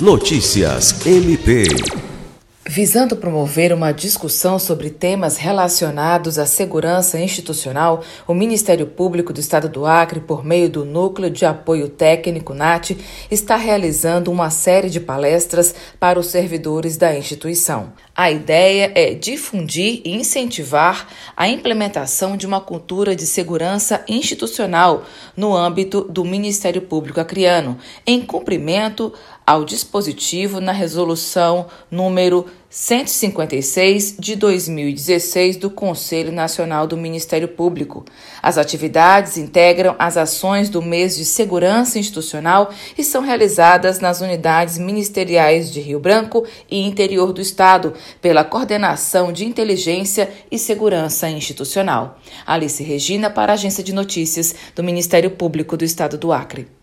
Notícias MP. Visando promover uma discussão sobre temas relacionados à segurança institucional, o Ministério Público do Estado do Acre, por meio do Núcleo de Apoio Técnico NAT, está realizando uma série de palestras para os servidores da instituição. A ideia é difundir e incentivar a implementação de uma cultura de segurança institucional no âmbito do Ministério Público Acreano, em cumprimento ao dispositivo na resolução número 156 de 2016 do Conselho Nacional do Ministério Público. As atividades integram as ações do mês de segurança institucional e são realizadas nas unidades ministeriais de Rio Branco e interior do Estado, pela Coordenação de Inteligência e Segurança Institucional. Alice Regina, para a Agência de Notícias do Ministério Público do Estado do Acre.